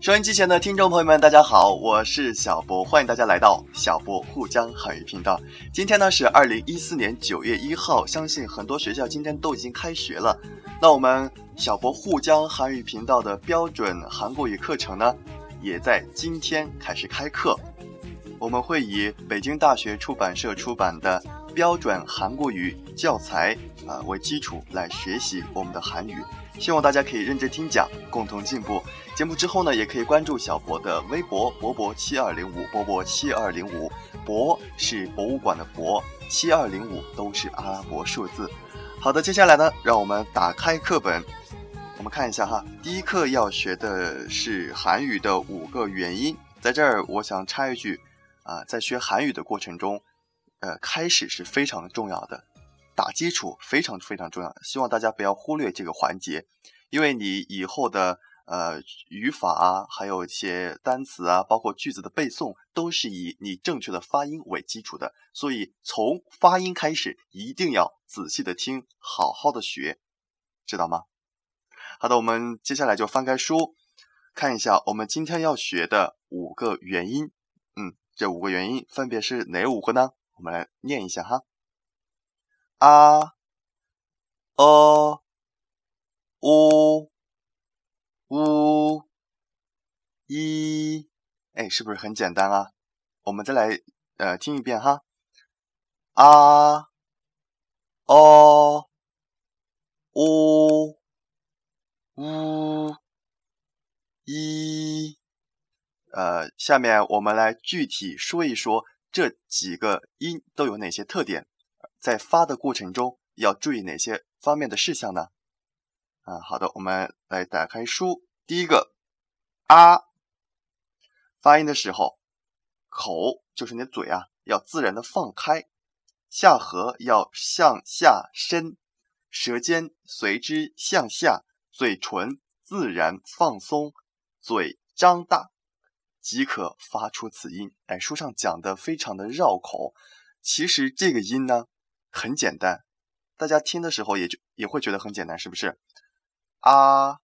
收音机前的听众朋友们，大家好，我是小博，欢迎大家来到小博沪江汉语频道。今天呢是二零一四年九月一号，相信很多学校今天都已经开学了。那我们小博沪江汉语频道的标准韩国语课程呢，也在今天开始开课。我们会以北京大学出版社出版的标准韩国语教材啊为基础来学习我们的韩语。希望大家可以认真听讲，共同进步。节目之后呢，也可以关注小博的微博“博博七二零五”，博博七二零五，博是博物馆的博，七二零五都是阿拉伯数字。好的，接下来呢，让我们打开课本，我们看一下哈。第一课要学的是韩语的五个元音，在这儿我想插一句啊，在学韩语的过程中，呃，开始是非常重要的。打基础非常非常重要，希望大家不要忽略这个环节，因为你以后的呃语法啊，还有一些单词啊，包括句子的背诵，都是以你正确的发音为基础的，所以从发音开始，一定要仔细的听，好好的学，知道吗？好的，我们接下来就翻开书，看一下我们今天要学的五个元音。嗯，这五个元音分别是哪五个呢？我们来念一下哈。啊，呃，呜，呜，一，哎，是不是很简单啊？我们再来呃听一遍哈。啊，哦，呜，呜，一，呃，下面我们来具体说一说这几个音都有哪些特点。在发的过程中要注意哪些方面的事项呢？啊，好的，我们来打开书。第一个，啊，发音的时候，口就是你的嘴啊，要自然的放开，下颌要向下伸，舌尖随之向下，嘴唇自然放松，嘴张大即可发出此音。哎，书上讲的非常的绕口，其实这个音呢。很简单，大家听的时候也就也会觉得很简单，是不是？啊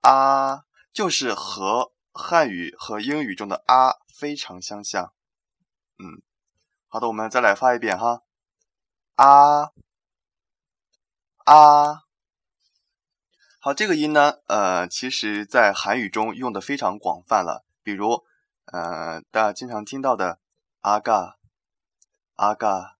啊，就是和汉语和英语中的啊非常相像。嗯，好的，我们再来发一遍哈。啊啊，好，这个音呢，呃，其实在韩语中用的非常广泛了，比如，呃，大家经常听到的啊嘎啊嘎。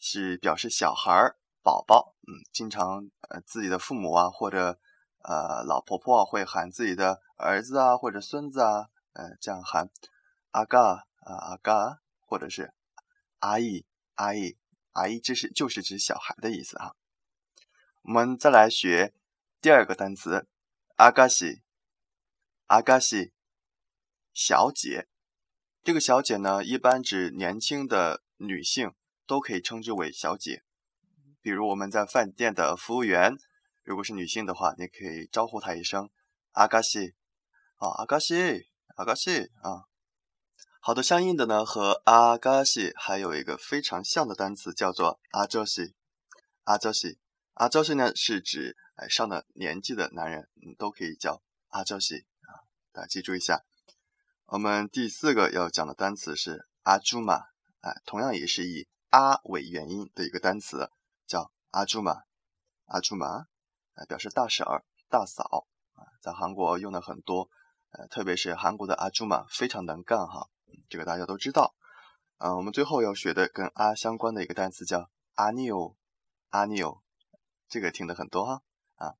是表示小孩儿、宝宝，嗯，经常呃自己的父母啊或者呃老婆婆会喊自己的儿子啊或者孙子啊，呃这样喊阿嘎啊阿嘎，或者是阿姨阿姨阿姨，这是就是指小孩的意思哈。我们再来学第二个单词阿嘎西阿嘎西，小姐，这个小姐呢一般指年轻的女性。都可以称之为小姐，比如我们在饭店的服务员，如果是女性的话，你可以招呼她一声阿嘎西，啊阿嘎西阿嘎西啊。好的，相应的呢和阿嘎西还有一个非常像的单词叫做阿娇西，阿娇西阿娇西呢是指哎上了年纪的男人，都可以叫阿娇西啊，大家记住一下。我们第四个要讲的单词是阿朱玛，哎，同样也是以。阿为元音的一个单词叫阿朱玛，阿朱玛，呃，表示大婶儿、大嫂啊，在韩国用的很多，呃，特别是韩国的阿朱玛非常能干哈，这个大家都知道。啊，我们最后要学的跟阿相关的一个单词叫阿纽，阿纽，这个听的很多哈，啊，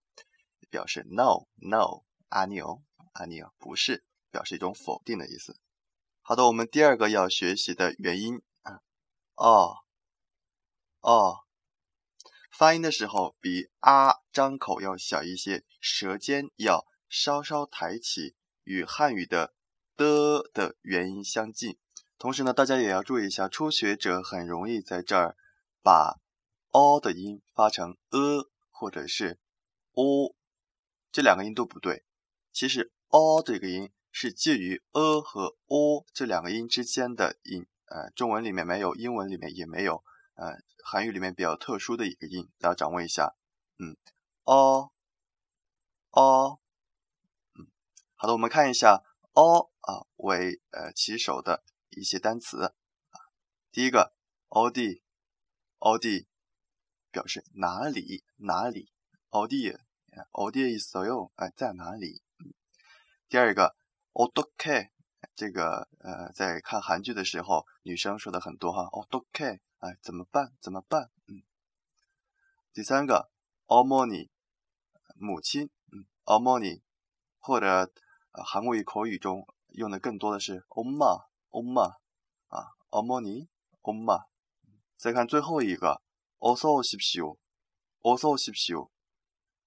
表示 no no，阿纽阿纽不是，表示一种否定的意思。好的，我们第二个要学习的元音。哦，哦，发音的时候比啊张口要小一些，舌尖要稍稍抬起，与汉语的的的元音相近。同时呢，大家也要注意一下，初学者很容易在这儿把 o 的音发成呃或者是 o，这两个音都不对。其实 o 这个音是介于呃和 o 这两个音之间的音。呃，中文里面没有，英文里面也没有，呃，韩语里面比较特殊的一个音，大家掌握一下。嗯，哦，哦，嗯，好的，我们看一下哦啊为呃起首的一些单词。第一个 all d all d 表示哪里哪里 all d o d is so 哎在哪里？嗯第二个 all d k 这个呃在看韩剧的时候，女生说的很多哈，哦，都 k 哎，怎么办怎么办？嗯。第三个，Omoni 母亲，嗯，Omoni 或者韩国语口语中用的更多的是 Oma Oma 啊，Omoni Oma 再看最后一个，also ship you also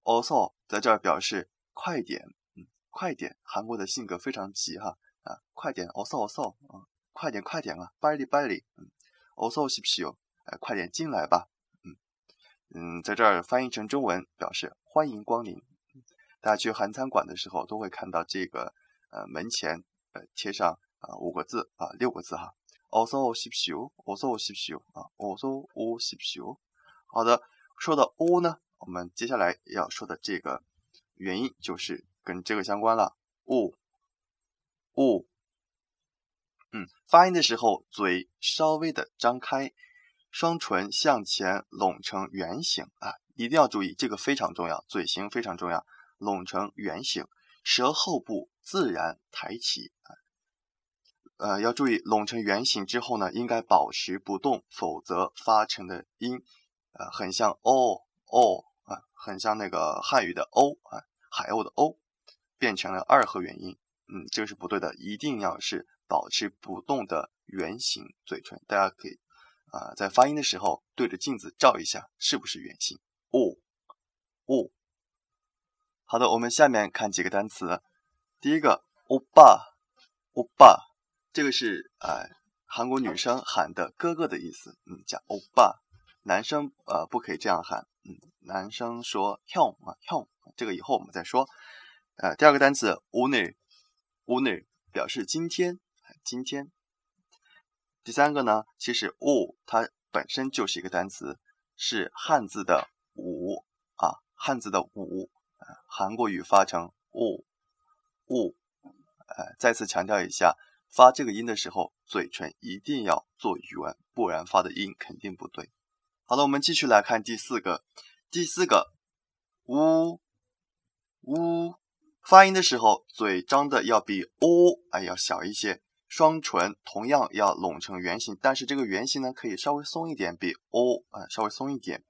also 在这儿表示快点，嗯，快点，韩国的性格非常急哈。啊，快点，어서어서啊，快点，快点啊，빨리빨 리， 嗯，어서오십시 오， 哎，快点进来吧，嗯嗯，在这儿翻译成中文表示欢迎光临。大家去韩餐馆的时候，都会看到这个呃门前呃贴上啊五个字啊六个字哈，어서오십시 오， 어서오십시 오， 啊，어서오십시 오。 好的，说到 o 呢，我们接下来要说的这个原因就是跟这个相关了。o o，嗯，发音的时候嘴稍微的张开，双唇向前拢成圆形啊，一定要注意这个非常重要，嘴型非常重要。拢成圆形，舌后部自然抬起啊，呃，要注意拢成圆形之后呢，应该保持不动，否则发成的音，呃，很像哦哦啊，很像那个汉语的鸥啊，海鸥的鸥，变成了二合元音，嗯这个是不对的一定要是保持不动的圆形嘴唇。大家可以啊在发音的时候对着镜子照一下是不是圆形？哦哦。好的我们下面看几个单词。第一个欧巴欧巴这个是呃韩国女生喊的哥哥的意思嗯叫欧巴。男生呃不可以这样喊嗯男生说跳舞啊跳舞这个以后我们再说。呃第二个单词舞女 오늘表示今天，今天。第三个呢，其实오它本身就是一个单词，是汉字的五啊，汉字的五，韩国语发成 오， 오。 呃，再次强调一下，发这个音的时候，嘴唇一定要做圆，不然发的音肯定不对。好了，我们继续来看第四个，第四个，呜呜。发音的时候，嘴张的要比 o 哎要小一些，双唇同样要拢成圆形，但是这个圆形呢，可以稍微松一点，比 o 啊稍微松一点，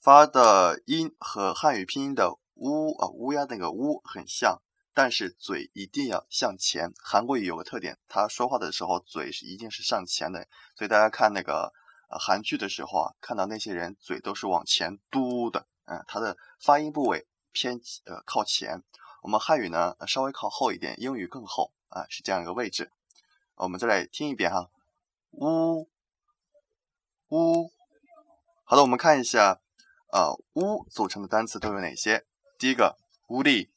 发的音和汉语拼音的。乌啊，乌鸦那个乌很像，但是嘴一定要向前。韩国语有个特点，他说话的时候嘴是一定是向前的，所以大家看那个韩剧的时候啊，看到那些人嘴都是往前嘟的，嗯，他的发音部位偏呃靠前。我们汉语呢稍微靠后一点，英语更后啊，是这样一个位置。我们再来听一遍哈，乌乌。好的，我们看一下呃乌组成的单词都有哪些。第一个，우리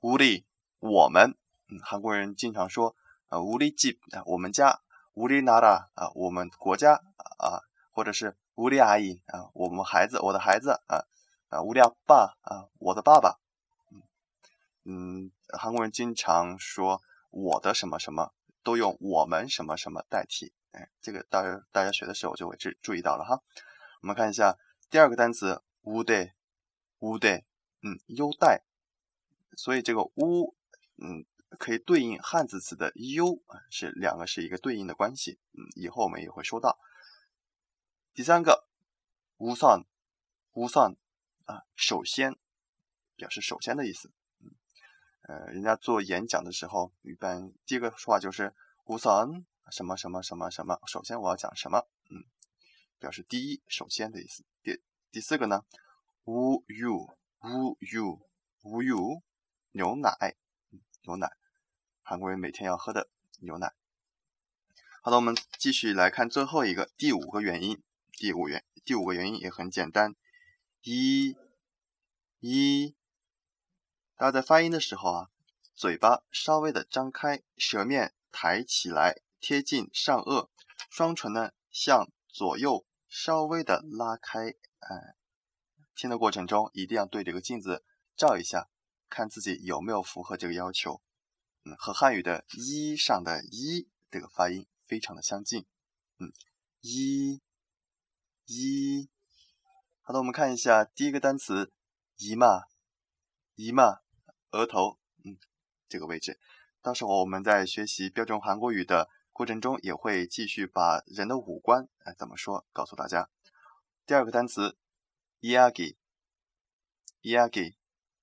无力，我们，嗯，韩国人经常说，啊，우리 집， 啊，我们家，우리나라啊，我们国家，啊，或者是우리아 이， 啊，我们孩子，我的孩子，啊，啊，우리아 빠， 啊，我的爸爸，嗯， 嗯，韩国人经常说我的什么什么，都用我们什么什么代替，哎，这个大家大家学的时候就会注注意到了哈。我们看一下第二个单词，우 대， 우 대。 嗯，优待，所以这个乌，嗯，可以对应汉字词的优啊，是两个是一个对应的关系。嗯，以后我们也会说到。第三个，乌算，乌算啊，首先表示首先的意思。 呃，人家做演讲的时候，一般第一个说话就是乌算什么什么什么什么，首先我要讲什么，嗯，表示第一首先的意思。第第四个呢，乌 you。乌 u 乌 u 牛奶，牛奶，韩国人每天要喝的牛奶。好的，我们继续来看最后一个第五个原因。第五原第五个原因也很简单，一，一，大家在发音的时候啊，嘴巴稍微的张开，舌面抬起来，贴近上颚，双唇呢向左右稍微的拉开，哎。听的过程中，一定要对这个镜子照一下，看自己有没有符合这个要求。嗯，和汉语的“一”上的“一”这个发音非常的相近。嗯，一，一。好的，我们看一下第一个单词“姨妈”，姨妈，额头，嗯，这个位置，到时候我们在学习标准韩国语的过程中，也会继续把人的五官，哎，怎么说告诉大家。第二个单词，yagi，yagi，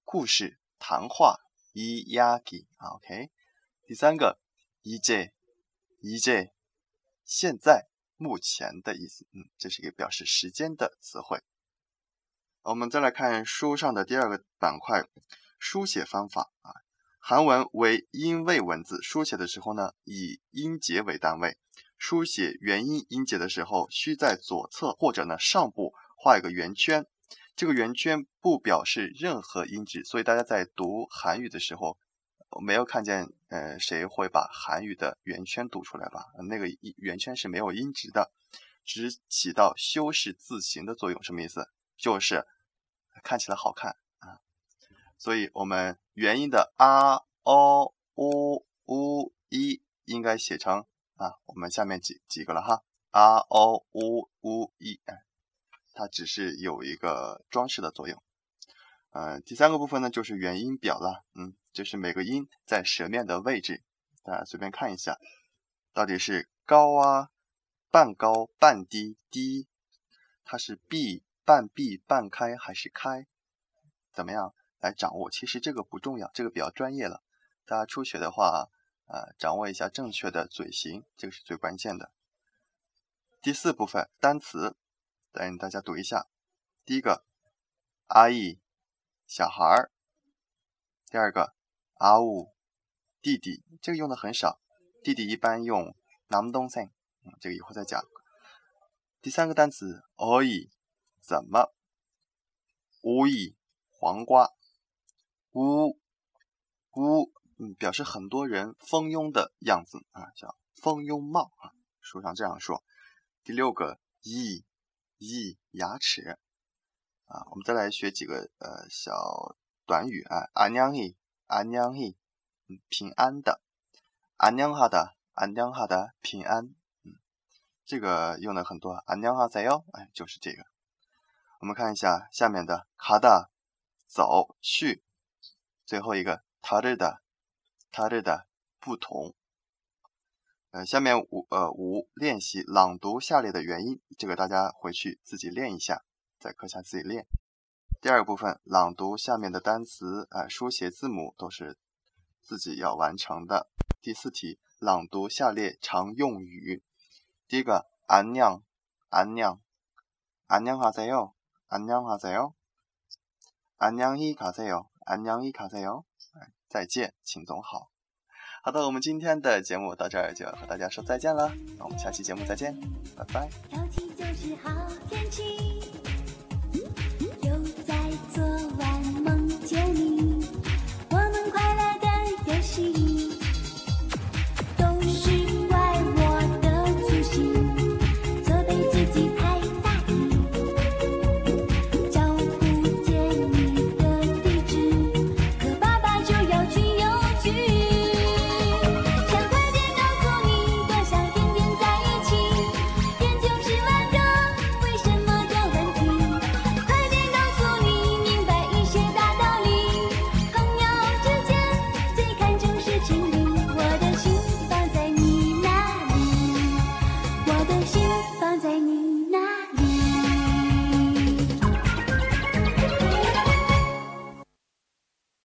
故事，谈话，yagi，ok。第三个，e，j，e，j。现在目前的意思，嗯，这是一个表示时间的词汇。我们再来看书上的第二个板块。书写方法啊。韩文为音位文字，书写的时候呢，以音节为单位。书写元音音节的时候，需在左侧或者呢上部画一个圆圈。这个圆圈不表示任何音值，所以大家在读韩语的时候，没有看见呃谁会把韩语的圆圈读出来吧？那个圆圈是没有音值的，只起到修饰字形的作用。什么意思？就是看起来好看。所以我们元音的啊、哦、u、u、一应该写成啊，我们下面几几个了哈，啊、哦、u、u、一，哎，它只是有一个装饰的作用。呃，第三个部分呢，就是元音表了，嗯，就是每个音在舌面的位置，大家随便看一下，到底是高啊、半高、半低、低，它是闭、半闭、半开还是开？怎么样？来掌握，其实这个不重要，这个比较专业了。大家初学的话，呃，掌握一下正确的嘴型，这个是最关键的。第四部分单词，等大家读一下。第一个，阿姨，小孩儿；第二个，阿呜，弟弟，这个用的很少，弟弟一般用남동 생， 嗯，这个以后再讲。第三个单词，어이怎么？오 이， 黄瓜。 乌乌，嗯，表示很多人蜂拥的样子啊，叫蜂拥帽啊，书上这样说。第六个，一一牙齿啊，我们再来学几个呃小短语啊，안녕 히， 안녕 히， 嗯，平安的，안녕하 다， 안녕하 다， 平安，嗯，这个用的很多，안녕하세 요， 哎，就是这个。我们看一下下面的，가다走去。 最后一个，다르 다， 다르 다， 不同。呃，下面五呃五练习朗读下列的元音，这个大家回去自己练一下，在课下自己练。第二个部分，朗读下面的单词，啊，书写字母都是自己要完成的。第四题，朗读下列常用语。第一个，안녕安녕安녕하세 요， 안녕하세 요， 안녕히가세 요。 安녕伊卡在哟，再见，秦总好。好的，我们今天的节目到这儿就要和大家说再见了，那我们下期节目再见，拜拜。心放在你。